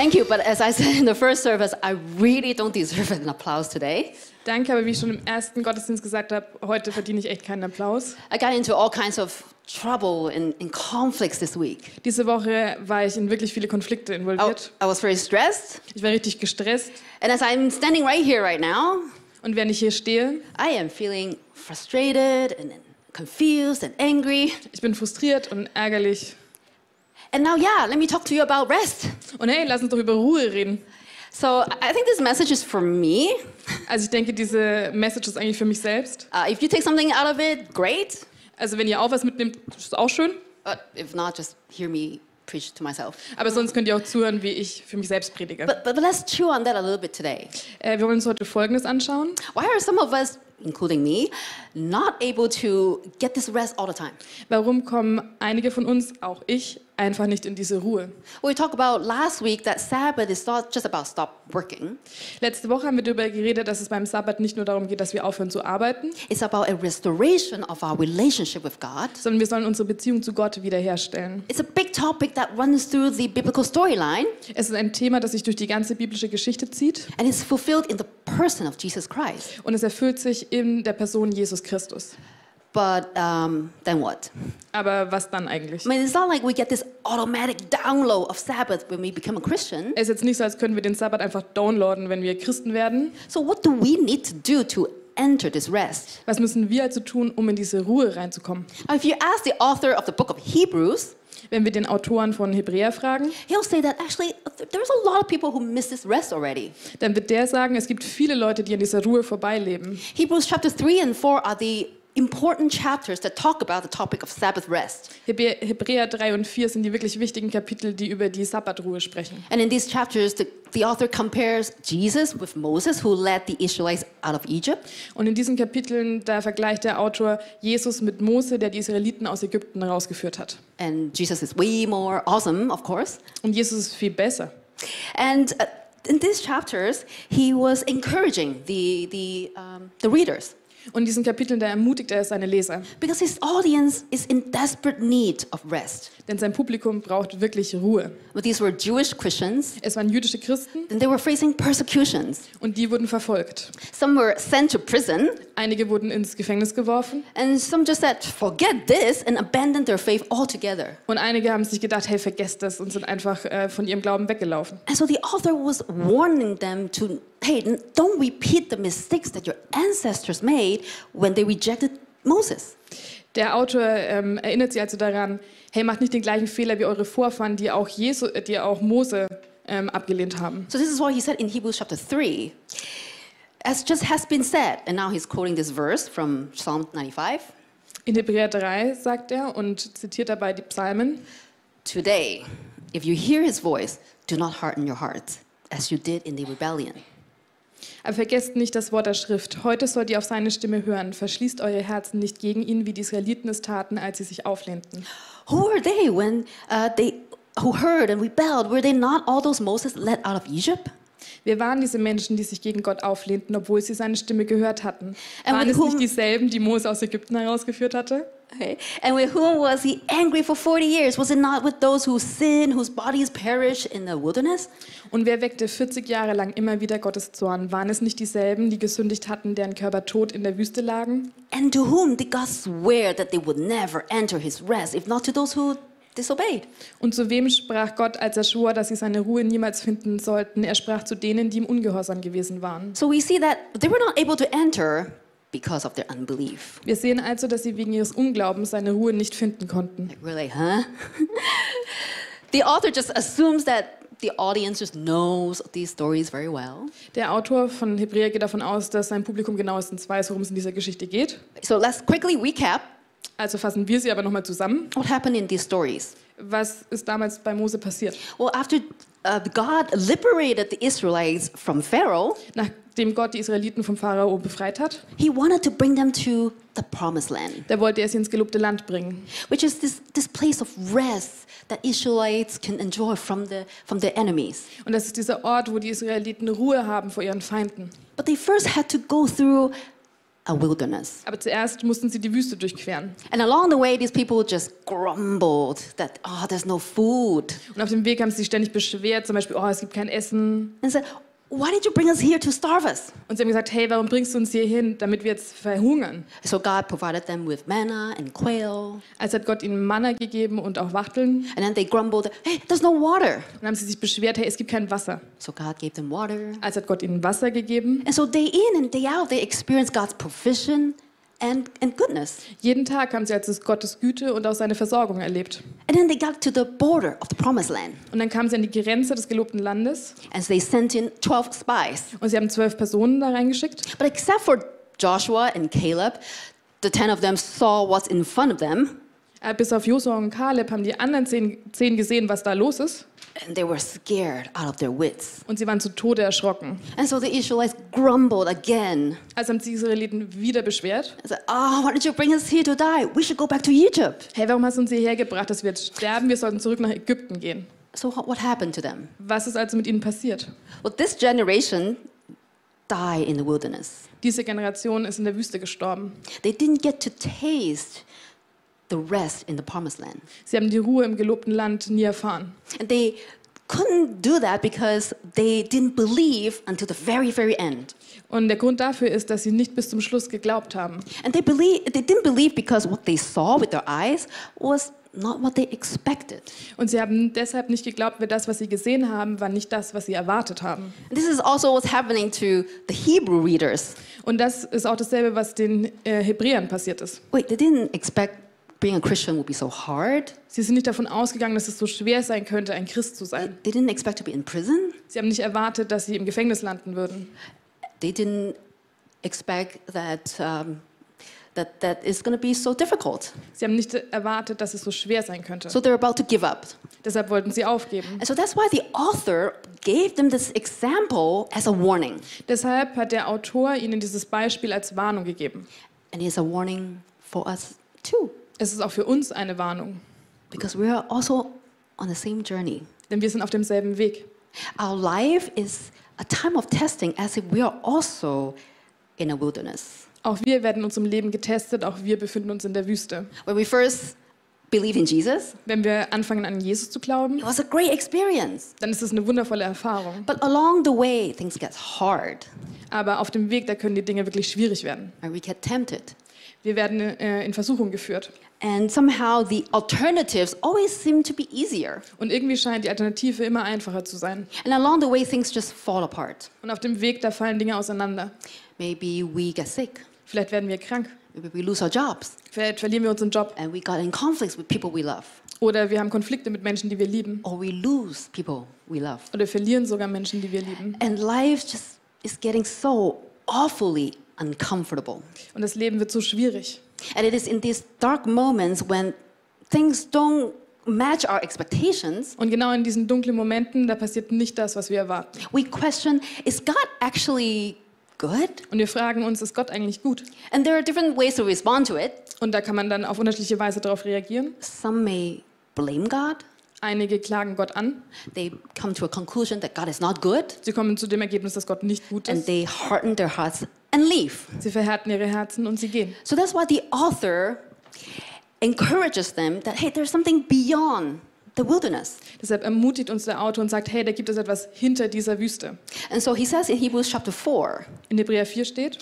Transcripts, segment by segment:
Thank you, but as I said in the first service, I really don't deserve an applause today. Danke, aber wie ich schon im ersten Gottesdienst gesagt habe, heute verdiene ich echt keinen Applaus. I got into all kinds of trouble and, and conflicts this week. Diese Woche war ich in wirklich viele Konflikte I, involviert. I was very stressed, Ich war richtig gestresst. and as I'm standing right here right now, Und während ich hier stehe, I am feeling frustrated and confused and angry. ich bin frustriert und ärgerlich. And now, yeah, let me talk to you about rest. Und hey, lass uns doch über Ruhe reden. So I think this message is for me. Also ich denke, diese Message ist eigentlich für mich selbst. Uh, if you take something out of it, great. Also wenn ihr auch was mitnehmt, ist auch schön. But if not, just hear me preach to myself. Aber sonst könnt ihr auch zuhören, wie ich für mich selbst predige. But, but let's chew on that a little bit today. Äh, wir wollen uns heute Folgendes anschauen. Why are some of us, including me, not able to get this rest all the time? Warum kommen einige von uns, auch ich, einfach nicht in diese Ruhe? We talked about last week that Sabbath is not just about stop working. Letzte Woche haben wir darüber geredet, dass es beim Sabbat nicht nur darum geht, dass wir aufhören zu arbeiten, It's about a restoration of our relationship with God. sondern wir sollen unsere Beziehung zu Gott wiederherstellen. It's a big topic that runs through the biblical storyline Es ist ein Thema, das sich durch die ganze biblische Geschichte zieht and it's fulfilled in the person of Jesus Christ. und es erfüllt sich in der Person Jesus Christus. But um, then what? Aber was dann eigentlich? I mean, it's not like we get this automatic download of Sabbath when we become a Christian. Es ist jetzt nicht so, als können wir den Sabbat einfach downloaden, wenn wir Christen werden. So, what do we need to do to enter this rest? Was müssen wir also tun, um in diese Ruhe reinzukommen? If you ask the author of the book of Hebrews, Wenn wir den Autoren von Hebräer fragen, he'll say that actually th- there's a lot of people who miss this rest already. dann wird der sagen, es gibt viele Leute, die an dieser Ruhe vorbeileben. Hebrews chapter 3 and 4 are the important chapters that talk about the topic of Sabbath rest. Hebräer 3 und 4 sind die wirklich wichtigen Kapitel, die über die Sabbatruhe sprechen. And in these chapters, the, the author compares Jesus with Moses, who led the Israelites out of Egypt. Und in diesen Kapiteln, da vergleicht der Autor Jesus mit Mose, der die Israeliten aus Ägypten rausgeführt hat. And Jesus is way more awesome, of course. Und Jesus ist viel besser. And uh, in these chapters, he was encouraging the, the, um, the readers Und in diesen Kapiteln, da ermutigt er seine Leser. because his audience is in desperate need of rest. Denn sein Publikum braucht wirklich Ruhe. But these were Jewish Christians, Es waren jüdische Christen and they were facing persecutions. und die wurden verfolgt. Some were sent to prison, Einige wurden ins Gefängnis geworfen and some just said, forget this, and abandoned their faith altogether. und einige haben sich gedacht, hey, vergesst das und sind einfach äh, von ihrem Glauben weggelaufen. And so the author was warning them to, hey, don't repeat the mistakes that your ancestors made when they rejected Moses. Der Autor ähm, erinnert sie also daran, hey, macht nicht den gleichen Fehler wie eure Vorfahren, die auch, Jesu, äh, die auch Mose ähm, abgelehnt haben. So this is what he said in Hebrews chapter 3. As just has been said, and now he's quoting this verse from Psalm 95. In Hebräer 3 sagt er und zitiert dabei die Psalmen, Today, if you hear his voice, do not harden your hearts, as you did in the rebellion. Aber vergesst nicht das Wort der Schrift. Heute sollt ihr auf seine Stimme hören. Verschließt eure Herzen nicht gegen ihn, wie die Israeliten es taten, als sie sich auflehnten. Who were they when uh, they who heard and rebelled? Were they not all those Moses led out of Egypt? Wir waren diese Menschen, die sich gegen Gott auflehnten, obwohl sie seine Stimme gehört hatten. And Waren es nicht dieselben, die Mose aus Ägypten herausgeführt hatte? Okay. And with whom was he angry for 40 years? Was it not with those who sinned, whose bodies perished in the wilderness? Und wer weckte 40 Jahre lang immer wieder Gottes Zorn? Waren es nicht dieselben, die gesündigt hatten, deren Körper tot in der Wüste lagen? And to whom did God swear that they would never enter his rest, if not to those who disobeyed? Und zu wem sprach Gott, als er schwor, dass sie seine Ruhe niemals finden sollten? Er sprach zu denen, die im Ungehorsam gewesen waren. So we see that they were not able to enter because of their unbelief. Wir sehen also, dass sie wegen ihres Unglaubens seine Ruhe nicht finden konnten. Like, really, huh? the author just assumes that the audience just knows these stories very well. Der Autor von Hebräer geht davon aus, dass sein Publikum genauestens weiß, worum es in dieser Geschichte geht. So let's quickly recap Also fassen wir sie aber nochmal zusammen. what happened in these stories. Was ist damals bei Mose passiert? Well, after uh, God liberated the Israelites from Pharaoh, Nachdem Gott die Israeliten vom Pharao befreit hat, he wanted to bring them to the promised land, da wollte er sie ins gelobte Land bringen. which is this, this place of rest that Israelites can enjoy from, the, from their enemies. Und das ist dieser Ort, wo die Israeliten Ruhe haben vor ihren Feinden. But they first had to go through a wilderness. Aber zuerst mussten sie die Wüste durchqueren. And along the way, these people just grumbled that, oh, there's no food. Und auf dem Weg haben sie sich ständig beschwert, zum Beispiel, oh, es gibt kein Essen. And said, why did you bring us here to starve us? Und sie haben gesagt, hey, warum bringst du uns hier hin, damit wir jetzt verhungern? So God provided them with manna and quail. Als hat Gott ihnen Manna gegeben und auch Wachteln. And then they grumbled, hey, there's no water. Und dann haben sie sich beschwert, hey, es gibt kein Wasser. So God gave them water. Als hat Gott ihnen Wasser gegeben. And so day in and day out, they experienced God's provision and, and goodness. Jeden Tag haben sie also Gottes Güte und auch seine Versorgung erlebt. And then they got to the border of the promised land. Und dann kamen sie an die Grenze des gelobten Landes And they sent in 12 spies. und sie haben zwölf Personen da reingeschickt. But except for Joshua and Caleb, the 10 of them saw what's in front of them. Äh, Bis auf Josua und Kaleb haben die anderen zehn, zehn gesehen, was da los ist. And they were scared out of their wits. Und sie waren zu Tode erschrocken. And so the Israelites grumbled again. Also haben die Israeliten wieder beschwert. and said, Oh, why did you bring us here to die? We should go back to Egypt. Hey, warum hast du uns hierher gebracht, dass wir jetzt sterben? Wir sollten zurück nach Ägypten gehen. So what what happened to them? Was ist also mit ihnen passiert? Well, this generation died in the wilderness. Diese Generation ist in der Wüste gestorben. They didn't get to taste the rest in the promised land. Sie haben die Ruhe im gelobten Land nie erfahren. And they couldn't do that because they didn't believe until the very, very end. Und der Grund dafür ist, dass sie nicht bis zum Schluss geglaubt haben. And they believe they didn't believe because what they saw with their eyes was not what they expected. Und sie haben deshalb nicht geglaubt, weil das, was sie gesehen haben, war nicht das, was sie erwartet haben. And this is also what's happening to the Hebrew readers. Und das ist auch dasselbe, was den äh, Hebräern passiert ist. Wait, they didn't expect being a Christian would be so hard. Sie sind nicht davon ausgegangen, dass es so schwer sein könnte, ein Christ zu sein. They didn't expect to be in prison. Sie haben nicht erwartet, dass sie im Gefängnis landen würden. They didn't expect that um, that that it's going to be so difficult. Sie haben nicht erwartet, dass es so schwer sein könnte. So they're about to give up. Deshalb wollten sie aufgeben. And so that's why the author gave them this example as a warning. Deshalb hat der Autor ihnen dieses Beispiel als Warnung gegeben. And it's a warning for us too, Es ist auch für uns eine Warnung, because we are also on the same journey. denn wir sind auf demselben Weg. Our life is a time of testing as if we are also in a wilderness. Auch wir werden in unserem Leben getestet, auch wir befinden uns in der Wüste. When we first believe in Jesus, Wenn wir anfangen an Jesus zu glauben, it was a great experience. dann ist es eine wundervolle Erfahrung. But along the way, things get hard, Aber auf dem Weg, da können die Dinge wirklich schwierig werden. and we get tempted. Wir werden äh, in Versuchung geführt. And somehow the alternatives always seem to be easier. Und irgendwie scheint die Alternative immer einfacher zu sein. And along the way, things just fall apart. Und auf dem Weg, da fallen Dinge auseinander. Maybe we get sick, Vielleicht werden wir krank. maybe we lose our jobs, Vielleicht verlieren wir unseren Job. and we got in conflicts with people we love, Oder wir haben Konflikte mit Menschen, die wir lieben. or we lose people we love. Oder verlieren sogar Menschen, die wir lieben. And life just is getting so awfully uncomfortable. Und das Leben wird so schwierig. And it is in these dark moments when things don't match our expectations, Und genau in diesen dunklen Momenten, da passiert nicht das, was wir erwarten. we question is God actually good? Und wir fragen uns, ist Gott eigentlich gut? And there are different ways to respond to it. Und da kann man dann auf unterschiedliche Weise darauf reagieren. Some may blame God. Einige klagen Gott an. They come to a conclusion that God is not good, Sie kommen zu dem Ergebnis, dass Gott nicht gut and ist. they harden their hearts and leave. Sie verhärten ihre Herzen und sie gehen. So that's why the author encourages them that, hey, there's something beyond the wilderness. Deshalb ermutigt uns der Autor und sagt, hey, da gibt es etwas hinter dieser Wüste. And so he says in Hebrews chapter 4 In Hebräer 4 steht,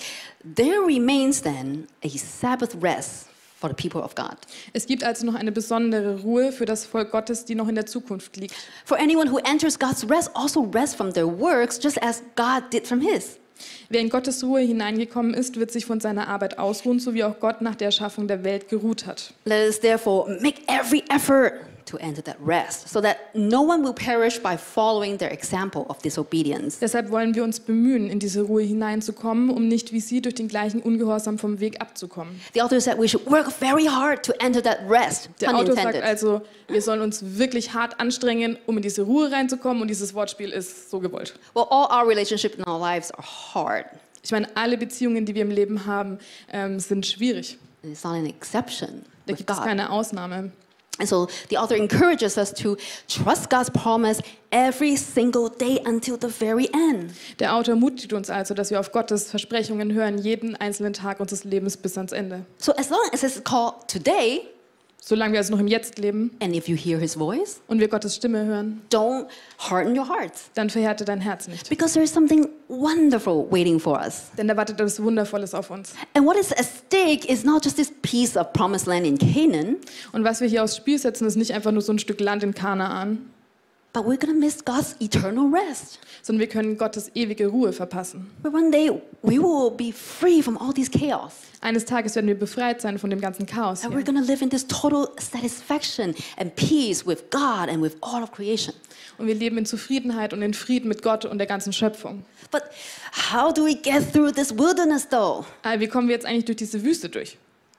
there remains then a Sabbath rest for the people of God. es gibt also noch eine besondere Ruhe für das Volk Gottes, die noch in der Zukunft liegt. For anyone who enters God's rest also rests from their works, just as God did from his. Wer in Gottes Ruhe hineingekommen ist, wird sich von seiner Arbeit ausruhen, so wie auch Gott nach der Erschaffung der Welt geruht hat. Let us therefore make every effort to enter that rest, so that no one will perish by following their example of disobedience. Deshalb wollen wir uns bemühen, in diese Ruhe hineinzukommen, um nicht wie sie durch den gleichen Ungehorsam vom Weg abzukommen. The author said we should work very hard to enter that rest. Der Autor sagt also, wir sollen uns wirklich hart anstrengen, um in diese Ruhe reinzukommen und dieses Wortspiel ist so gewollt. Well, all our relationships in our lives are hard. Ich meine, alle Beziehungen, die wir im Leben haben, ähm, sind schwierig. It's not an exception Da gibt es keine Ausnahme. And so the author encourages us to trust God's promise every single day until the very end. Der Autor mutigt uns also, dass wir auf Gottes Versprechungen hören, jeden einzelnen Tag unseres Lebens bis ans Ende. So as long as it's called today, Solange wir also noch im Jetzt leben and if you hear his voice, und wir Gottes Stimme hören, don't harden your hearts. dann verhärte dein Herz nicht. Because there is something wonderful waiting for us. Denn da wartet etwas Wundervolles auf uns. And what is at stake is not just this piece of promised land in Canaan, Und was wir hier aufs Spiel setzen, ist nicht einfach nur so ein Stück Land in Kanaan, but we're to miss God's eternal rest. sondern wir können Gottes ewige Ruhe verpassen. But one day we will be free from all this chaos. Eines Tages werden wir befreit sein von dem ganzen Chaos And hier. we're to live in this total satisfaction and peace with God and with all of creation. Und wir leben in Zufriedenheit und in Frieden mit Gott und der ganzen Schöpfung. But how do we get through this wilderness though? Aber wie kommen wir jetzt eigentlich durch diese Wüste durch?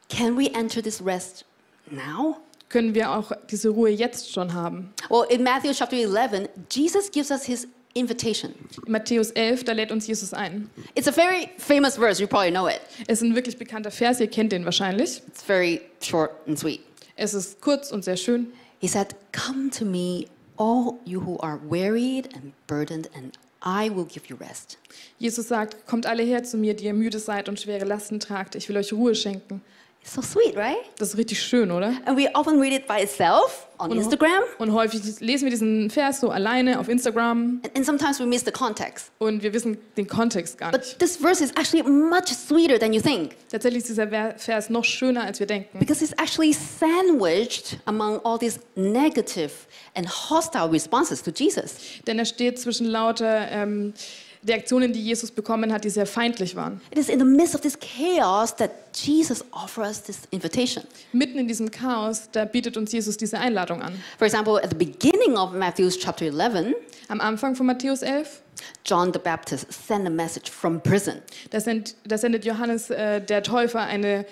Can we enter this rest now? Können wir auch diese Ruhe jetzt schon haben? Well, in Matthew chapter 11, Jesus gives us his invitation. In Matthäus 11, da lädt uns Jesus ein. It's a very famous verse, you probably know it. Es ist ein wirklich bekannter Vers, ihr kennt den wahrscheinlich. It's very short and sweet. Es ist kurz und sehr schön. He said, Come to me, all you who are wearied and burdened, and I will give you rest. Jesus sagt, kommt alle her zu mir, die ihr müde seid und schwere Lasten tragt. Ich will euch Ruhe schenken. It's so sweet, right? Das ist richtig schön, oder? And we often read it by itself on Und- Instagram, Und häufig lesen wir diesen Vers so alleine auf Instagram and, and sometimes we miss the context. und wir wissen den Kontext gar nicht. But this verse is actually much sweeter than you think Tatsächlich ist dieser Ver- Vers noch schöner, als wir denken. because it's actually sandwiched among all these negative and hostile responses to Jesus. Denn er steht zwischen lauter ähm, Reaktionen, die Jesus bekommen hat, die sehr feindlich waren. It is in the midst of this chaos that Jesus offers us this invitation. Mitten in diesem Chaos, da bietet uns Jesus diese Einladung an. For example, at the beginning of Matthew's chapter 11, Am Anfang von Matthäus 11, John the Baptist sent a message from prison. da, send, da sendet Johannes äh, der Täufer eine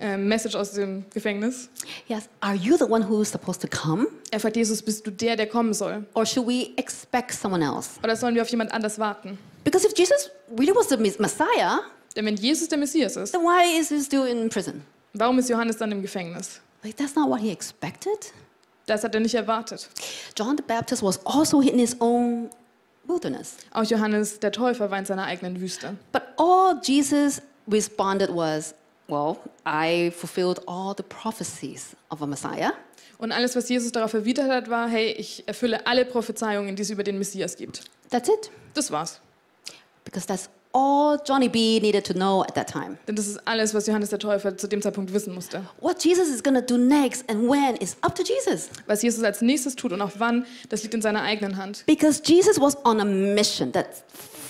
äh, Message aus dem Gefängnis. Yes, are you the one who's supposed to come? Er fragt Jesus, bist du der, der kommen soll? Or should we expect someone else? Oder sollen wir auf jemand anders warten? Because if Jesus really was the Mes- Messiah, Denn wenn Jesus der Messias ist, then why is he still in prison? warum ist Johannes dann im Gefängnis? Like, that's not what he expected. Das hat er nicht erwartet. John the Baptist was also in his own wilderness. Auch Johannes der Täufer war in seiner eigenen Wüste. But all Jesus responded was, Well, I fulfilled all the prophecies of a Messiah. Und alles, was Jesus darauf erwidert hat, war, hey, ich erfülle alle Prophezeiungen, die es über den Messias gibt. That's it. Das war's. Because that's all Johnny B needed to know at that time. Denn das ist alles, was Johannes der Täufer zu dem Zeitpunkt wissen musste. What Jesus is going to do next and when is up to Jesus. Was Jesus als nächstes tut und auch wann, das liegt in seiner eigenen Hand. Because Jesus was on a mission that's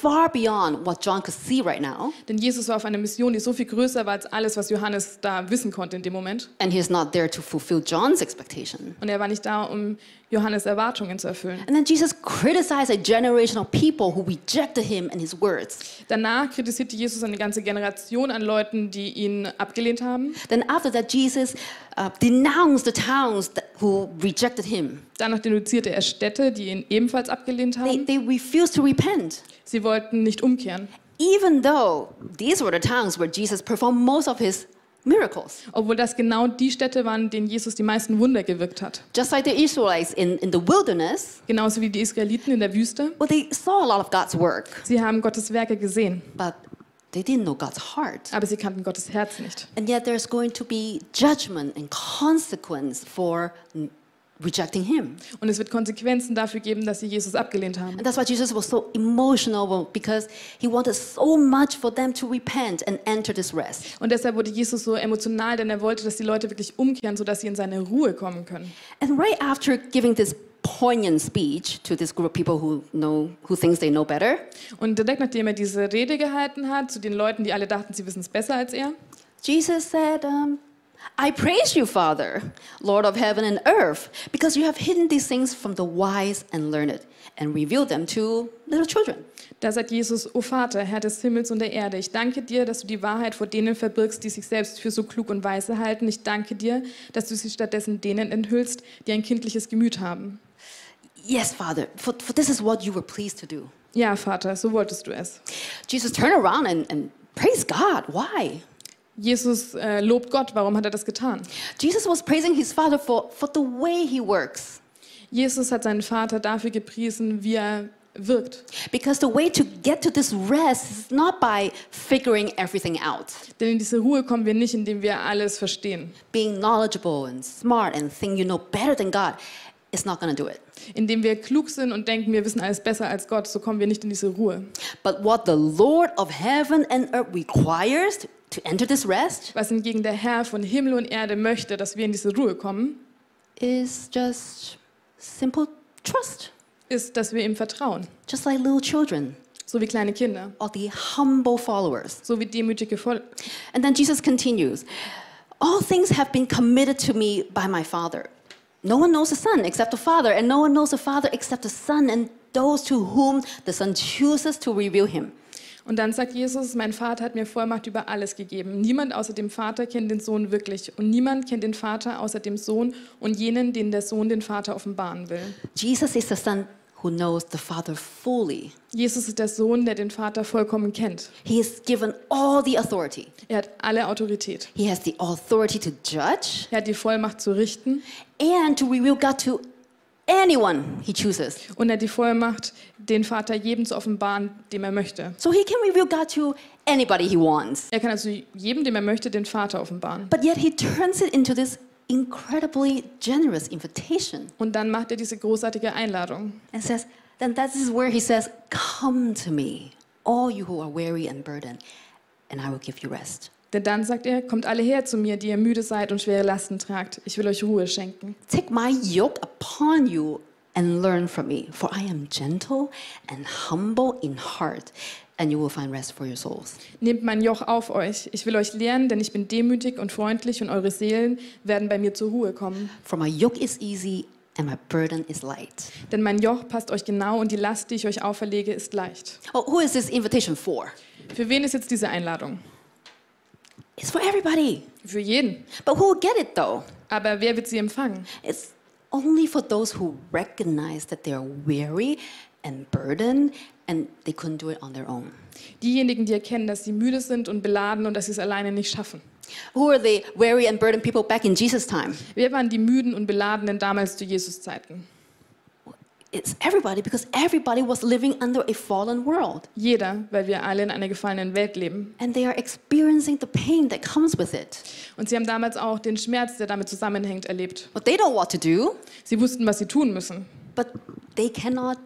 far beyond what John could see right now. Denn Jesus war auf einer Mission, die so viel größer war als alles, was Johannes da wissen konnte in dem Moment. And he's not there to fulfill John's expectation. Und er war nicht da, um Johannes Erwartungen zu erfüllen. And then Jesus criticized a generation of people who rejected him and his words. Danach kritisierte Jesus eine ganze Generation an Leuten, die ihn abgelehnt haben. Then after that, Jesus uh, denounced the towns who rejected him. Danach denunzierte er Städte, die ihn ebenfalls abgelehnt They, haben. they refused to repent. Sie wollten nicht umkehren. Even though these were the towns where Jesus performed most of his miracles. Obwohl das genau die Städte waren, denen Jesus die meisten Wunder gewirkt hat. Just like the Israelites in, in the wilderness, Genauso wie die Israeliten in der Wüste. well, they saw a lot of God's work, Sie haben Gottes Werke gesehen, but they didn't know God's heart. aber sie kannten Gottes Herz nicht. And yet there's going to be judgment and consequence for rejecting him. Und es wird Konsequenzen dafür geben, dass sie Jesus abgelehnt haben. And that's why Jesus was so emotional because he wanted so much for them to repent and enter this rest. Und deshalb wurde Jesus so emotional, denn er wollte, dass die Leute wirklich umkehren, sodass sie in seine Ruhe kommen können. And right after giving this poignant speech to this group of people who know who thinks they know better, Und direkt nachdem er diese Rede gehalten hat, zu den Leuten, die alle dachten, sie wissen es besser als er, Jesus said, um, I praise you, Father, Lord of heaven and earth, because you have hidden these things from the wise and learned and revealed them to little children. da sagt Jesus, O Vater, Herr des Himmels und der Erde, ich danke dir, dass du die Wahrheit vor denen verbirgst, die sich selbst für so klug und weise halten. Ich danke dir, dass du sie stattdessen denen enthüllst, die ein kindliches Gemüt haben. Yes, Father, for, for this is what you were pleased to do. Ja, Vater, so wolltest du es. Jesus turned around and, and praised God. Why? Jesus äh, lobt Gott. Warum hat er das getan? Jesus was praising his Father for, for the way he works. Jesus hat seinen Vater dafür gepriesen, wie er wirkt. Because the way to get to this rest is not by figuring everything out, Denn in diese Ruhe kommen wir nicht, indem wir alles verstehen. being knowledgeable and smart and think you know better than God is not going to do it. Indem wir klug sind und denken, wir wissen alles besser als Gott, so kommen wir nicht in diese Ruhe. But what the Lord of heaven and earth requires to, enter this rest Was hingegen der Herr von Himmel und Erde möchte, dass wir in diese Ruhe kommen, is just simple trust, ist, dass wir ihm vertrauen. just like little children So wie kleine Kinder. or the humble followers. So wie demütige Voll And then Jesus continues All things have been committed to me by my Father. No one knows the Son except the Father, and no one knows the Father except the Son and those to whom the Son chooses to reveal him. Und dann sagt Jesus, mein Vater hat mir Vollmacht über alles gegeben. Niemand außer dem Vater kennt den Sohn wirklich. Und niemand kennt den Vater außer dem Sohn und jenen, denen der Sohn den Vater offenbaren will. Jesus is the Son who knows the Father fully. Jesus ist der Sohn, der den Vater vollkommen kennt. He is given all the authority. Er hat alle Autorität. He has the authority to judge Er hat die Vollmacht zu richten and to reveal God to anyone he chooses. und er hat die Vollmacht, den Vater jedem zu offenbaren, dem er möchte. So he can reveal God to anybody he wants. Er kann also jedem, dem er möchte, den Vater offenbaren. But yet he turns it into this incredibly generous invitation Und dann macht er diese großartige Einladung. and says, then that is where he says, Come to me, all you who are weary and burdened, and I will give you rest. Denn dann sagt er, kommt alle her zu mir, die ihr müde seid und schwere Lasten tragt. Ich will euch Ruhe schenken. Take my yoke upon you and learn from me, for I am gentle and humble in heart, and you will find rest for your souls. Nehmt mein Joch auf euch. Ich will euch lernen, denn ich bin demütig und freundlich und eure Seelen werden bei mir zur Ruhe kommen. For my yoke is easy and my burden is light. Denn mein Joch passt euch genau und die Last, die ich euch auferlege, ist leicht. Oh, who is this invitation for? Für wen ist jetzt diese Einladung? It's for everybody. Für jeden. But who will get it though? Aber wer wird sie empfangen? It's only for those who recognize that they are weary and burdened and they couldn't do it on their own. Diejenigen, die erkennen, dass sie müde sind und beladen und dass sie es alleine nicht schaffen. Who are the weary and burdened people back in Jesus' time? Wer waren die müden und beladenen damals zu Jesus Zeiten? It's everybody because everybody was living under a fallen world Jeder, weil wir alle in einer gefallenen Welt leben. and they are experiencing the pain that comes with it. Und sie haben damals auch den Schmerz, der damit zusammenhängt, erlebt. But they don't know what to do, Sie wussten, was sie tun müssen, but they cannot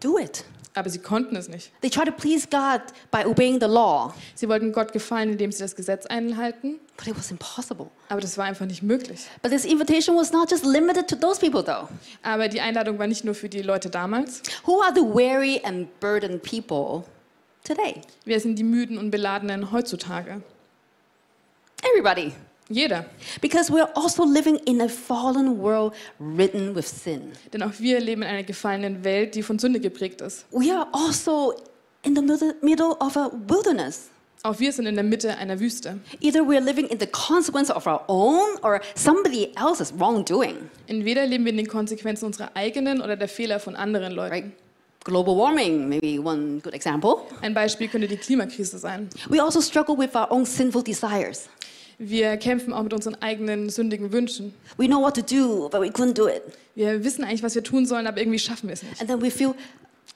do it. Aber sie konnten es nicht. They try to please God by obeying the law, Sie wollten Gott gefallen, indem sie das Gesetz einhalten, but it was impossible. aber das war einfach nicht möglich. But this invitation was not just limited to those people though. Aber die Einladung war nicht nur für die Leute damals. Who are the weary and burdened people today? Wer sind die müden und beladenen heutzutage? Everybody. Jeder. Because we're also living in a fallen world ridden with sin. Denn auch wir leben in einer gefallenen Welt, die von Sünde geprägt ist. We are also in the middle- middle of a wilderness. Auch wir sind in der Mitte einer Wüste. Either we're living in the consequence of our own or somebody else's wrongdoing. Entweder leben wir in den Konsequenzen unserer eigenen oder der Fehler von anderen Leuten. Right? Global warming, maybe one good example. Ein Beispiel könnte die Klimakrise sein. We also struggle with our own sinful desires. Wir kämpfen auch mit unseren eigenen sündigen Wünschen. We know what to do, but we couldn't do it. Wir wissen eigentlich, was wir tun sollen, aber irgendwie schaffen wir es nicht. And then we feel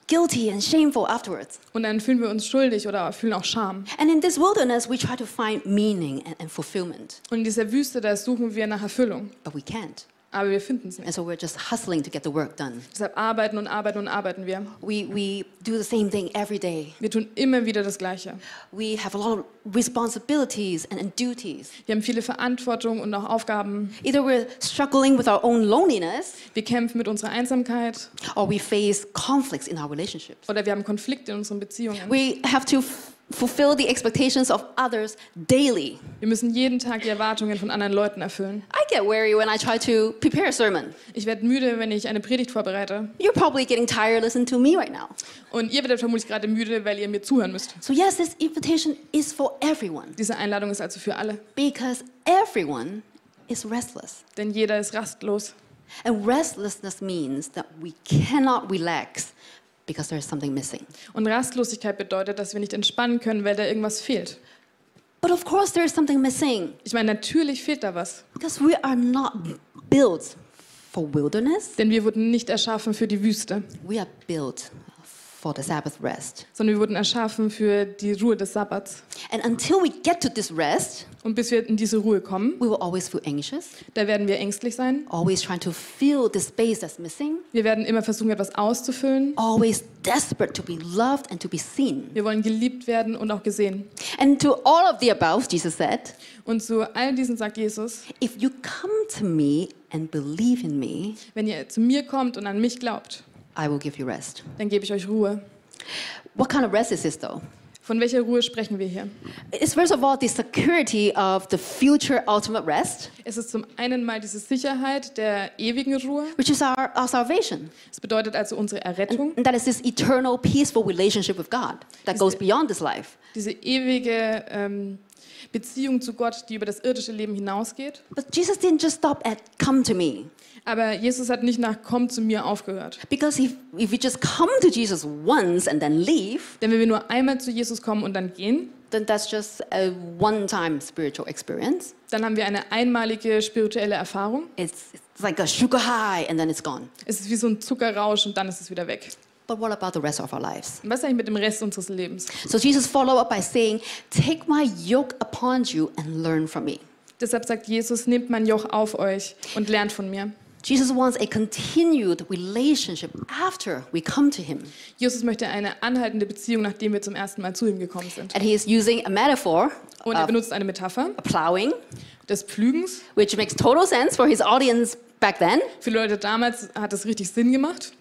guilty and shameful afterwards. Und dann fühlen wir uns schuldig oder fühlen auch Scham. And in this wilderness, we try to find meaning and, and fulfillment, Und in dieser Wüste, da suchen wir nach Erfüllung. but we can't. Aber wir finden es nicht. And so we're just hustling to get the work done. Deshalb arbeiten und arbeiten und arbeiten wir. We, we do the same thing every day. Wir tun immer wieder das Gleiche. We have a lot of responsibilities and, and duties. Wir haben viele Verantwortung und auch Aufgaben. Either we're struggling with our own loneliness Wir kämpfen mit unserer Einsamkeit or we face conflicts in our relationships. oder wir haben Konflikte in unseren Beziehungen. We have to fulfill the expectations of others daily. Wir müssen jeden Tag die Erwartungen von anderen Leuten erfüllen. I get weary when I try to prepare a sermon. Ich werde müde, wenn ich eine Predigt vorbereite. You're probably getting tired listening to me right now. Und ihr werdet vermutlich gerade müde, weil ihr mir zuhören müsst. So, yes, this invitation is for everyone Diese Einladung ist also für alle. because everyone is restless. Denn jeder ist rastlos. And restlessness means that we cannot relax because there's something missing. Und Rastlosigkeit bedeutet, dass wir nicht entspannen können, weil da irgendwas fehlt. But of course, there is something missing Ich meine, natürlich fehlt da was. because we are not built for wilderness. Denn wir wurden nicht erschaffen für die Wüste, We are built for the Sabbath rest. sondern wir wurden erschaffen für die Ruhe des Sabbats. And until we get to this rest, Und bis wir in diese Ruhe kommen, we will always feel anxious, da werden wir ängstlich sein. always trying to fill the space that's missing, Wir werden immer versuchen, etwas auszufüllen. always desperate to be loved and to be seen. Wir wollen geliebt werden und auch gesehen. And to all of the above, Jesus said, Und zu all diesen sagt Jesus, If you come to me and believe in me, wenn ihr zu mir kommt und an mich glaubt, I will give you rest. dann gebe ich euch Ruhe. What kind of rest is this, though? Von welcher Ruhe sprechen wir hier? It's first of all the security of the future ultimate rest, Es ist zum einen mal diese Sicherheit der ewigen Ruhe. which is our, our salvation. Es bedeutet also unsere Errettung. And that is this eternal, peaceful relationship with God that goes beyond this life. Diese ewige ähm, Beziehung zu Gott, die über das irdische Leben hinausgeht. But Jesus didn't just stop at come to me. Aber Jesus hat nicht nach komm zu mir aufgehört. Because if, if we just come to Jesus once and then leave, Denn wenn wir nur einmal zu Jesus kommen und dann gehen, then that's just a one time spiritual experience. dann haben wir eine einmalige spirituelle Erfahrung. It's, it's like a sugar high and then it's gone. Es ist wie so ein Zuckerrausch und dann ist es wieder weg. But what about the rest of our lives? Was ist eigentlich mit dem Rest unseres Lebens? So Jesus followed up by saying, Take my yoke upon you and learn from me. Deshalb sagt Jesus, nehmt mein Joch auf euch und lernt von mir. Jesus wants a continued relationship after we come to him. Jesus möchte eine anhaltende Beziehung, nachdem wir zum ersten Mal zu ihm gekommen sind. And he is using a metaphor Und er benutzt eine Metapher plowing, des Pflügens. which makes total sense for his audience back then. Für Leute damals hat es richtig Sinn gemacht.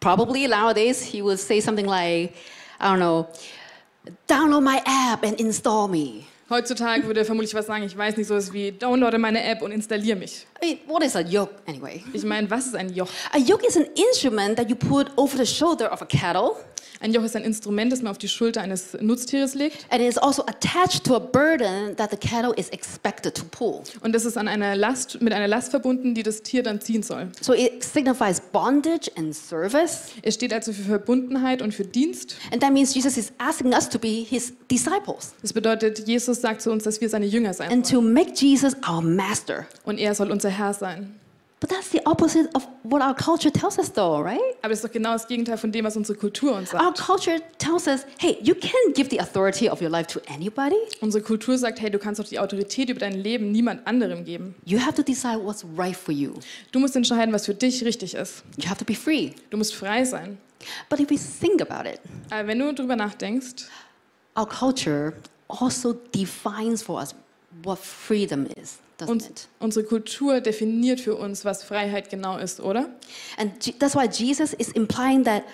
Probably nowadays he would say something like, I don't know, download my app and install me. Heutzutage würde er vermutlich was sagen, ich weiß nicht, sowas wie downloade meine App und installiere mich. What is a yoke anyway? Ich meine, was ist ein Joch? A yoke is an instrument that you put over the shoulder of a cattle, Ein Joch ist ein Instrument, das man auf die Schulter eines Nutztieres legt. and it is also attached to a burden that the cattle is expected to pull. Und das ist an einer Last, mit einer Last verbunden, die das Tier dann ziehen soll. So it signifies bondage and service. Es steht also für Verbundenheit und für Dienst. And that means Jesus is asking us to be his disciples Das bedeutet, Jesus sagt zu uns, dass wir seine Jünger sein and to make Jesus our master. Und er soll unser Herr sein. But that's the opposite of what our culture tells us, though, right? Aber das ist doch genau das Gegenteil von dem, was unsere Kultur uns Our sagt. culture tells us, hey, you can't give the authority of your life to anybody. Unsere Kultur sagt, hey, du kannst doch die Autorität über dein Leben niemand anderem geben. You have to decide what's right for you. Du musst entscheiden, was für dich richtig ist. You have to be free. Du musst frei sein. But if we think about it, Aber wenn du darüber nachdenkst, our culture also defines for us what freedom is, und unsere Kultur definiert für uns, was Freiheit genau ist, oder? And that's why Jesus is implying that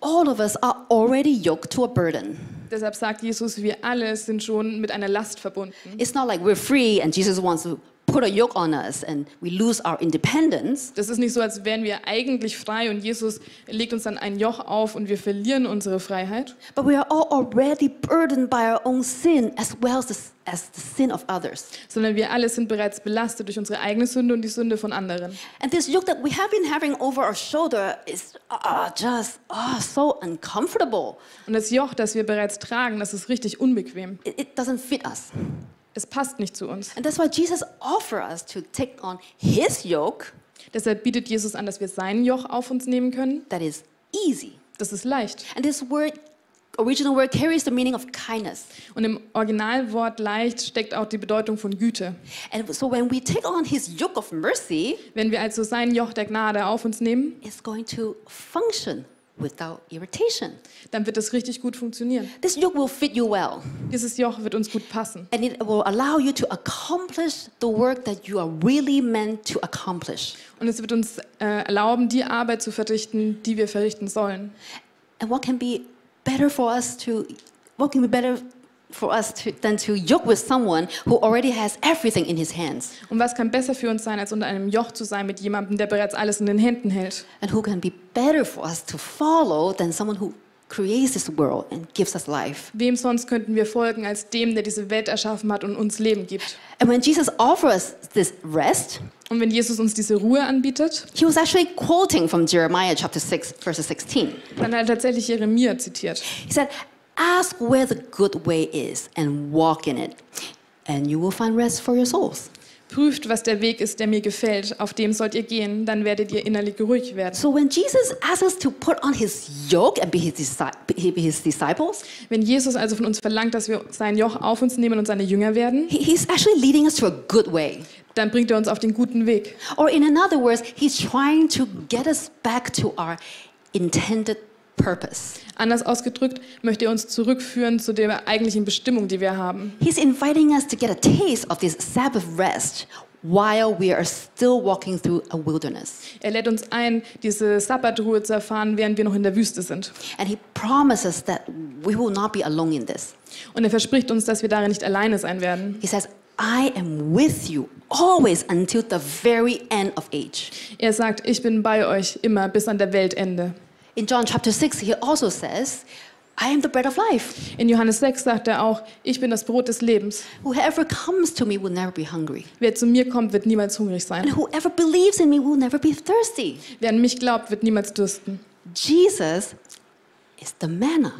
all of us are already yoked to a burden. Deshalb sagt Jesus, wir alle sind schon mit einer Last verbunden. It's not like we're free and Jesus wants to put a yoke on us and we lose our independence. Das ist nicht so, als wären wir eigentlich frei und Jesus legt uns dann ein Joch auf und wir verlieren unsere Freiheit, But we are all already burdened by our own sin as well as the, as the sin of others. sondern wir alle sind bereits belastet durch unsere eigene Sünde und die Sünde von anderen. And this yoke that we have been having over our shoulder is uh, just uh, so uncomfortable. Und das Joch, das wir bereits tragen, das ist richtig unbequem. It, it doesn't fit us. Es passt nicht zu uns. And that's why Jesus offers us to take on his yoke Deshalb bietet Jesus an, dass wir sein Joch auf uns nehmen können. that is easy. Das ist leicht. And this word, original word, carries the meaning of kindness. Und im Originalwort leicht steckt auch die Bedeutung von Güte. And so when we take on his yoke of mercy, Wenn wir also sein Joch der Gnade auf uns nehmen, it's going to function without irritation. dann wird es richtig gut funktionieren. This yoke will fit you well, Dieses Joch wird uns gut passen. and it will allow you to accomplish the work that you are really meant to accomplish. Und es wird uns äh, erlauben, die Arbeit zu verrichten, die wir verrichten sollen. And what can be better for us to, what can be better for us to, than to yoke with someone who already has everything in his hands Und was kann besser für uns sein, als unter einem Joch zu sein mit jemandem, der bereits alles in den Händen hält? and who can be better for us to follow than someone who creates this world and gives us life. Wem sonst könnten wir folgen als dem, der diese Welt erschaffen hat und uns Leben gibt? And when Jesus offers this rest, Und wenn Jesus uns diese Ruhe anbietet, he was actually quoting from Jeremiah chapter 6, verses 16. dann hat er tatsächlich Jeremia zitiert. He said, Ask where the good way is and walk in it, and you will find rest for your souls. Prüft, was der Weg ist, der mir gefällt. Auf dem sollt ihr gehen, dann werdet ihr innerlich ruhig werden. So when Jesus asks us to put on his yoke and be his, be his disciples, Wenn Jesus also von uns verlangt, dass wir sein Joch auf uns nehmen und seine Jünger werden, he- he's actually leading us to a good way. dann bringt er uns auf den guten Weg. Or in other words, he's trying to get us back to our intended purpose. Anders ausgedrückt, möchte er uns zurückführen zu der eigentlichen Bestimmung, die wir haben. He's inviting us to get a taste of this Sabbath rest while we are still walking through a wilderness. Er lädt uns ein, diese Sabbatruhe zu erfahren, während wir noch in der Wüste sind. And he promises that we will not be alone in this. Und er verspricht uns, dass wir darin nicht alleine sein werden. He says, I am with you always until the very end of age. Er sagt, ich bin bei euch immer bis an der Weltende. In John chapter 6, he also says, I am the bread of life. In Johannes 6 sagt er auch, ich bin das Brot des Lebens. Whoever comes to me will never be hungry. Wer zu mir kommt, wird niemals hungrig sein. And whoever believes in me will never be thirsty. Wer an mich glaubt, wird niemals dürsten. Jesus is the manna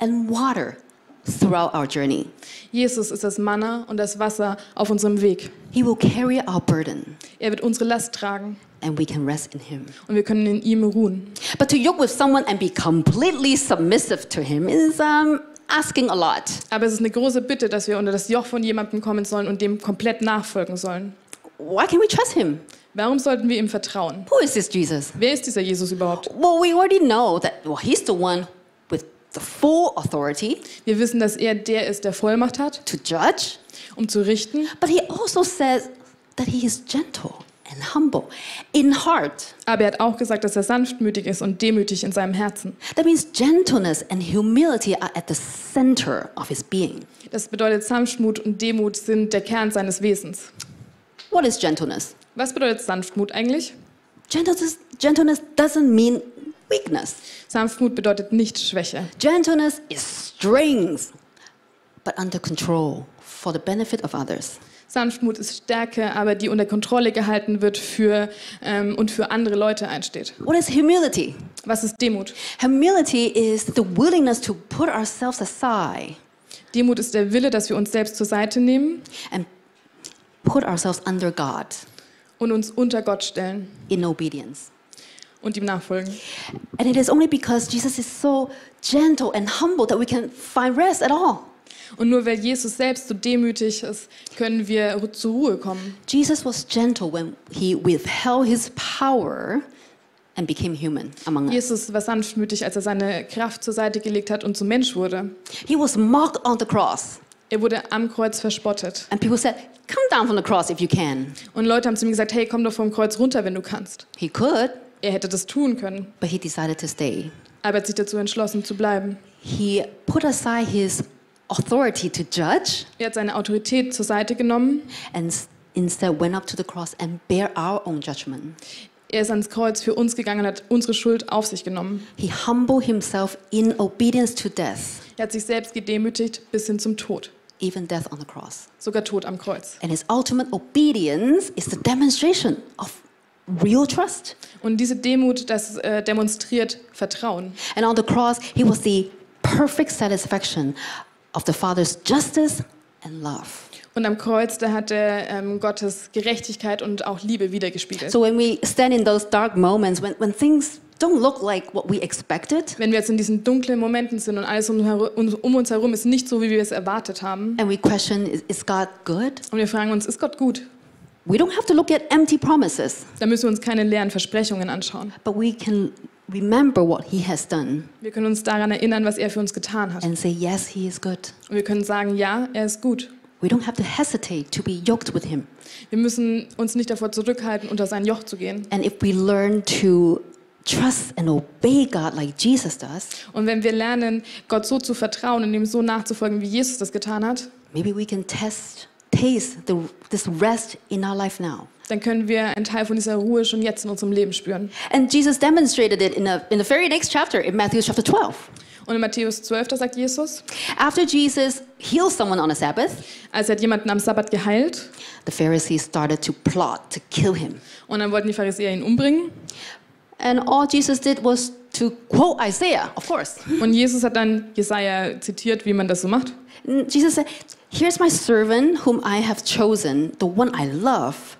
and water throughout our journey. Jesus ist das Manna und das Wasser auf unserem Weg. He will carry our burden Er wird unsere Last tragen and we can rest in him. und wir können in ihm ruhen. But to yoke with someone and be completely submissive to him is um, asking a lot. Aber es ist eine große Bitte, dass wir unter das Joch von jemandem kommen sollen und dem komplett nachfolgen sollen. Why can we trust him? Warum sollten wir ihm vertrauen? Who is this Jesus? Wer ist dieser Jesus überhaupt? Well, we already know that well, he's the one the full authority Wir wissen, dass er der ist, der Vollmacht hat, to judge, um zu richten. but he also says that he is gentle and humble in heart. Aber er hat auch gesagt, dass er sanftmütig ist und demütig in seinem Herzen. That means gentleness and humility are at the center of his being. Das bedeutet, Sanftmut und Demut sind der Kern seines Wesens. What is gentleness? Was bedeutet Sanftmut eigentlich? Gentleness, gentleness doesn't mean weakness. Sanftmut bedeutet nicht Schwäche. Gentleness is strength, but under control for the benefit of others. Sanftmut ist Stärke, aber die unter Kontrolle gehalten wird für, ähm, und für andere Leute einsteht. What is humility? Was ist Demut? Humility is the willingness to put ourselves aside Demut ist der Wille, dass wir uns selbst zur Seite nehmen and put ourselves under God und uns unter Gott stellen in obedience. Und ihm nachfolgen. And it is only because Jesus is so gentle and humble that we can find rest at all. Und nur weil Jesus selbst so demütig ist, können wir zur Ruhe kommen. Jesus was gentle when he withheld his power and became human among us. Jesus war sanftmütig, als er seine Kraft zur Seite gelegt hat und zum Mensch wurde. He was mocked on the cross, Er wurde am Kreuz verspottet. and people said, Come down from the cross if you can. Und Leute haben zu ihm gesagt, hey, komm doch vom Kreuz runter, wenn du kannst. He could, Er hätte das tun können, but he decided to stay. aber er hat sich dazu entschlossen zu bleiben. He put aside his authority to judge Er hat seine Autorität zur Seite genommen. and instead went up to the cross and bear our own judgment. Er ist ans Kreuz für uns gegangen und hat unsere Schuld auf sich genommen. He humbled himself in obedience to death, Er hat sich selbst gedemütigt bis hin zum Tod, even death on the cross. sogar Tod am Kreuz. And his ultimate obedience is the demonstration of real trust. Und diese Demut, das äh, demonstriert Vertrauen. And on the cross, he was the perfect satisfaction of the Father's justice and love. Und am Kreuz, da hat er ähm, Gottes Gerechtigkeit und auch Liebe wiedergespiegelt. So when we stand in those dark moments, when, when things don't look like what we expected, Wenn wir jetzt in diesen dunklen Momenten sind und alles um, um uns herum ist nicht so, wie wir es erwartet haben, and we question, is, is God good? und wir fragen uns, ist Gott gut? We don't have to look at empty promises, Dann müssen wir uns keine leeren Versprechungen anschauen. but we can remember what he has done Wir können uns daran erinnern, was er für uns getan hat. and say, yes, he is good. Und wir können sagen, ja, er ist gut. We don't have to hesitate to be yoked with him. Wir müssen uns nicht davor zurückhalten, unter sein Joch zu gehen. And if we learn to trust and obey God like Jesus does, Und wenn wir lernen, Gott so zu vertrauen und ihm so nachzufolgen, wie Jesus das getan hat, maybe we can test, taste the, this rest in our life now. dann können wir einen Teil von dieser Ruhe schon jetzt in unserem Leben spüren. And Jesus demonstrated it in, a, in the very next chapter, in Matthew chapter 12. Und in Matthäus 12, da sagt Jesus, After Jesus healed someone on a Sabbath, als er hat jemanden am Sabbat geheilt the Pharisees started to plot to kill him. und dann wollten die Pharisäer ihn umbringen. And all Jesus did was to quote Isaiah, of course. Und Jesus hat dann Jesaja zitiert, wie man das so macht. Jesus said, Here's my servant whom I have chosen, the one I love,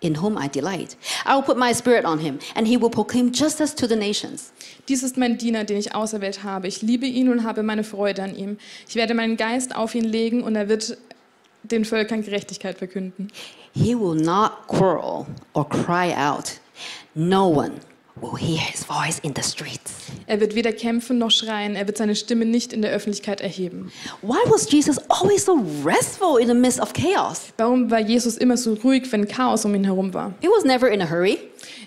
in whom I delight. I will put my spirit on him, and he will proclaim justice to the nations. Dies ist mein Diener, den ich auserwählt habe. Ich liebe ihn und habe meine Freude an ihm. Ich werde meinen Geist auf ihn legen und er wird den Völkern Gerechtigkeit verkünden. He will not quarrel or cry out. No one will hear his voice in the streets. Er wird weder kämpfen noch schreien. Er wird seine Stimme nicht in der Öffentlichkeit erheben. Why was Jesus always so restful in the midst of chaos? Warum war Jesus immer so ruhig, wenn Chaos um ihn herum war? He was never in a hurry.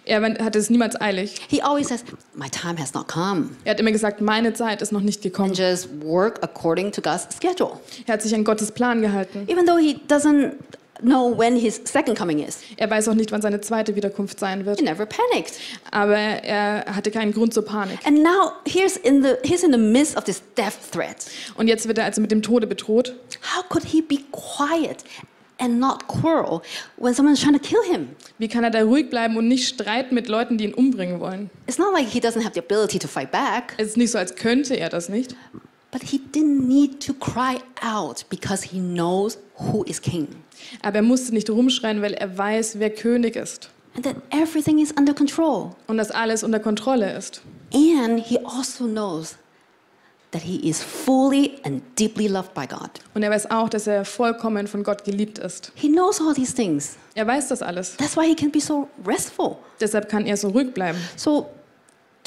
Er hatte es niemals eilig. He always says, My time has not come. Er hat immer gesagt, meine Zeit ist noch nicht gekommen. And just work according to God's schedule. Er hat sich an Gottes Plan gehalten. Even though he doesn't know when his second coming is. Er weiß auch nicht, wann seine zweite Wiederkunft sein wird. He never panicked. Aber er hatte keinen Grund zur Panik. And now here's in the he's in the midst of this death threat. Und jetzt wird er also mit dem Tode bedroht. How could he be quiet and not quarrel when someone's trying to kill him? Wie kann er da ruhig bleiben und nicht streiten mit Leuten, die ihn umbringen wollen? It's not like he doesn't have the ability to fight back, Es ist nicht so, als könnte er das nicht. but he didn't need to cry out because he knows who is king Aber er musste nicht rumschreien, weil er weiß, wer König ist. and that everything is under control. Und dass alles unter Kontrolle ist. And he also knows that he is fully and deeply loved by God. Und er weiß auch, dass er vollkommen von Gott geliebt ist. He knows all these things. Er weiß das alles. That's why he can be so restful. Deshalb kann er so ruhig bleiben. So,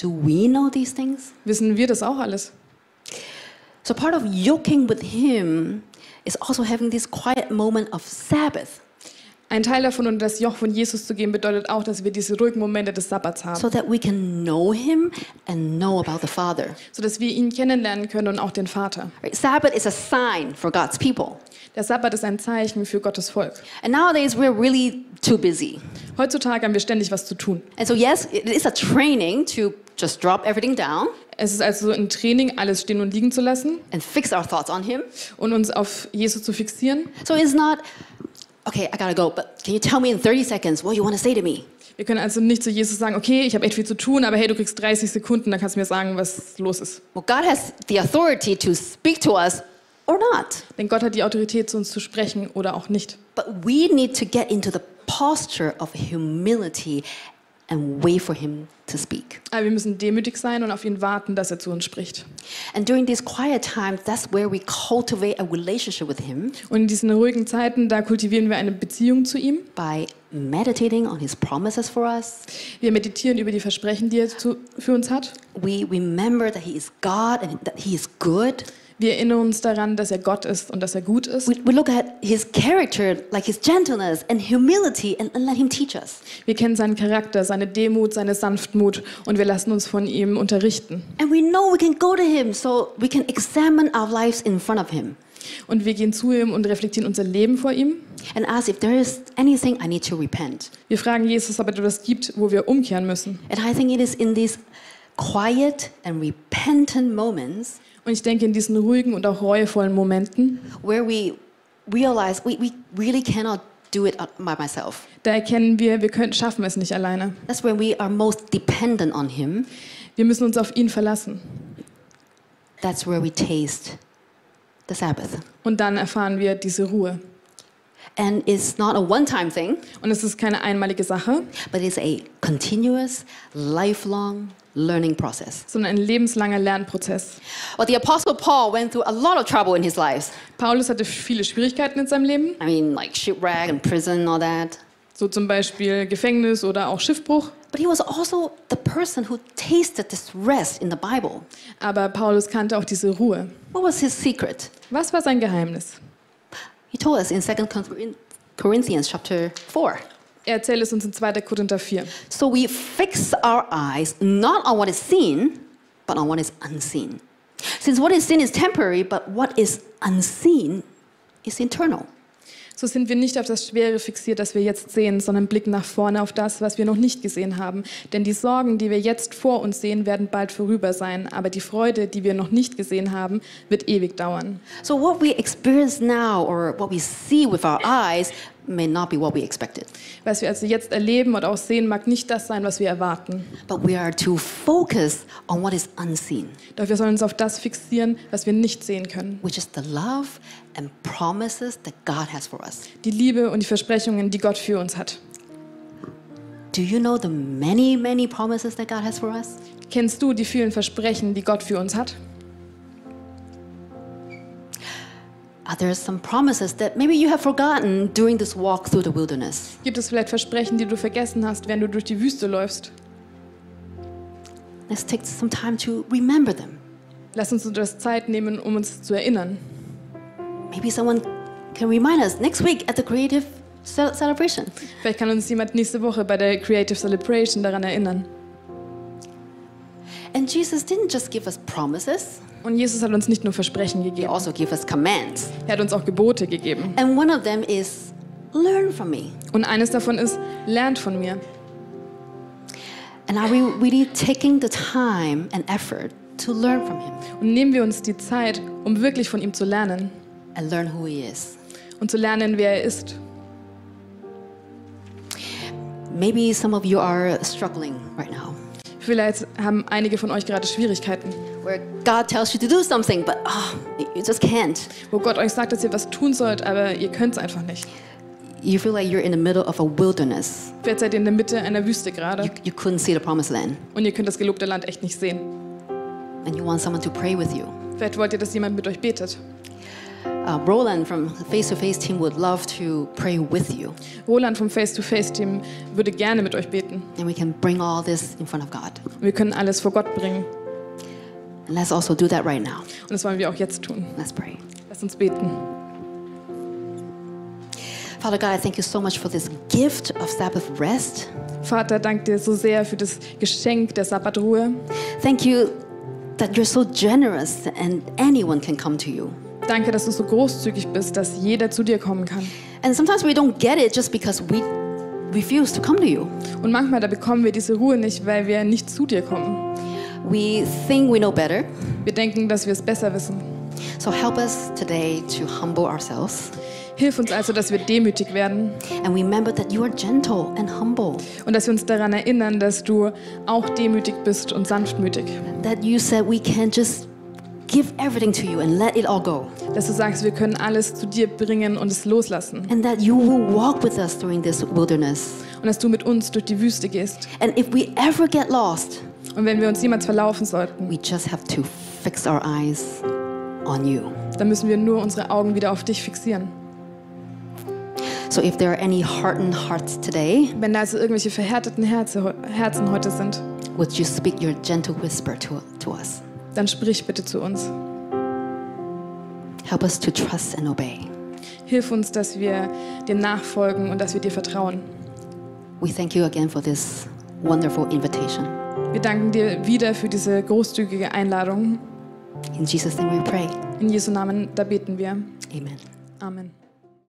do we know these things? Wissen wir das auch alles? So, part of yoking with him is also having this quiet moment of Sabbath Ein Teil davon, unter das Joch von Jesus zu gehen, bedeutet auch, dass wir diese ruhigen Momente des Sabbats haben. so that we can know him and know about the Father. sodass wir ihn kennenlernen können und auch den Vater. Sabbath is a sign for God's people. Der Sabbat ist ein Zeichen für Gottes Volk. And nowadays, we're really too busy. Heutzutage haben wir ständig was zu tun. And so, yes, it is a training to just drop everything down Es ist also ein Training, alles stehen und liegen zu lassen and fix our thoughts on him. und uns auf Jesus zu fixieren. So, it's not, okay, I gotta go, but can you tell me in 30 seconds what you want to say to me? Wir können also nicht zu Jesus sagen, okay, ich habe echt viel zu tun, aber hey, du kriegst 30 Sekunden, dann kannst du mir sagen, was los ist. Well, God has the authority to speak to us or not. Denn Gott hat die Autorität, zu uns zu sprechen oder auch nicht. But we need to get into the posture of humility and wait for Him to speak. Aber wir müssen demütig sein und auf ihn warten, dass er zu uns spricht. And during these quiet times, that's where we cultivate a relationship with Him Und in diesen ruhigen Zeiten, da kultivieren wir eine Beziehung zu ihm. by meditating on His promises for us. Wir meditieren über die Versprechen, die er zu, für uns hat. We remember that He is God and that He is good. Wir erinnern uns daran, dass er Gott ist und dass er gut ist. We, we look at His character, like His gentleness and humility, and, and let Him teach us. Wir kennen seinen Charakter, seine Demut, seine Sanftmut und wir lassen uns von ihm unterrichten. And we know we can go to Him so we can examine our lives in front of Him Und wir gehen zu ihm und reflektieren unser Leben vor ihm. and ask if there is anything I need to repent. Wir fragen Jesus, ob er etwas gibt, wo wir umkehren müssen. And I think it is in these quiet and repentant moments Und ich denke, in diesen ruhigen und auch reuevollen Momenten, where we realize we, we really cannot do it by myself. da erkennen wir, wir können, schaffen es nicht alleine. That's when we are most dependent on Him. Wir müssen uns auf ihn verlassen. That's where we taste the Sabbath. Und dann erfahren wir diese Ruhe. And it's not a one time thing, Und es ist keine einmalige Sache, but it's a continuous, lifelong learning process. sondern ein lebenslanger Lernprozess. Well, the Apostle Paul went through a lot of trouble in his life. Paulus hatte viele Schwierigkeiten in seinem Leben, I mean, like shipwreck and prison and all that. so zum Beispiel Gefängnis oder auch Schiffbruch. But he was also the person who tasted this rest in the Bible. Aber Paulus kannte auch diese Ruhe. What was his secret? Was war sein Geheimnis? He told us in 2 Corinth- Corinthians chapter 4. Er erzählt es uns in 2. Korinther 4. So we fix our eyes not on what is seen, but on what is unseen. Since what is seen is temporary, but what is unseen is internal. So sind wir nicht auf das Schwere fixiert, das wir jetzt sehen, sondern blicken nach vorne auf das, was wir noch nicht gesehen haben. Denn die Sorgen, die wir jetzt vor uns sehen, werden bald vorüber sein. Aber die Freude, die wir noch nicht gesehen haben, wird ewig dauern. So what we experience now or what we see with our eyes may not be what we expected. Was wir also jetzt erleben und auch sehen, mag nicht das sein, was wir erwarten. But we are to focus on what is unseen, Doch wir sollen uns auf das fixieren, was wir nicht sehen können. which is the love and promises that God has for us. Die Liebe und die Versprechungen, die Gott für uns hat. Do you know the many, many promises that God has for us? Kennst du die vielen Versprechen, die Gott für uns hat? Gibt es vielleicht Versprechen, die du vergessen hast, während du durch die Wüste läufst? Let's take some time to remember them. Lass uns das Zeit nehmen, um uns zu erinnern. Maybe someone can remind us next week at the creative ce- celebration. Vielleicht kann uns jemand nächste Woche bei der Creative Celebration daran erinnern. And Jesus didn't just give us promises, Und Jesus hat uns nicht nur Versprechen he gegeben, also gave us commands. er hat uns auch Gebote gegeben. And one of them is learn from me. Und eines davon ist, lernt von mir. And are we really taking the time and effort to learn from him Und nehmen wir uns die Zeit, um wirklich von ihm zu lernen and learn who he is? und zu lernen, wer er ist. Maybe some of you are struggling right now, Vielleicht haben einige von euch gerade Schwierigkeiten, where God tells you to do something, but oh, you just can't. wo Gott euch sagt, dass ihr was tun sollt, aber ihr könnt es einfach nicht. You feel like you're in the middle of a wilderness. Vielleicht seid ihr in der Mitte einer Wüste You, gerade you couldn't see the promised land, und ihr könnt das gelobte Land echt nicht sehen. and you want someone to pray with you. Vielleicht wollt ihr, dass jemand mit euch betet. Uh, Roland from the Face to Face team would love to pray with you, Roland vom Face-to-Face-Team würde gerne mit euch beten. and we can bring all this in front of God. Wir können alles vor Gott bringen. And let's also do that right now. Und das wollen wir auch jetzt tun. Let's pray. Lasst uns beten. Father God, I thank you so much for this gift of Sabbath rest. Vater, danke dir so sehr für das Geschenk der Sabbatruhe. Thank you that you're so generous and anyone can come to you. Danke, dass du so großzügig bist, dass jeder zu dir kommen kann. And sometimes we don't get it just because we refuse to come to you. Und manchmal, da bekommen wir diese Ruhe nicht, weil wir nicht zu dir kommen. We think we know better. Wir denken, dass wir es besser wissen. So help us today to humble ourselves Hilf uns also, dass wir demütig werden and remember that you are gentle and humble. und dass wir uns daran erinnern, dass du auch demütig bist und sanftmütig. That you said we can just give everything to you and let it all go. Dass du sagst, wir können alles zu dir bringen und es loslassen. And that you will walk with us during this wilderness. Und dass du mit uns durch die Wüste gehst. And if we ever get lost, Und wenn wir uns jemals verlaufen sollten, we just have to fix our eyes on you. dann müssen wir nur unsere Augen wieder auf dich fixieren. So if there are any hardened hearts today, Wenn da also irgendwelche verhärteten Herze, Herzen heute sind, would you speak your gentle whisper to, to us? Dann sprich bitte zu uns. Help us to trust and obey. Hilf uns, dass wir dir nachfolgen und dass wir dir vertrauen. We thank you again for this wonderful invitation. Wir danken dir wieder für diese großzügige Einladung. In Jesus' name we pray. In Jesu Namen, da beten wir. Amen. Amen.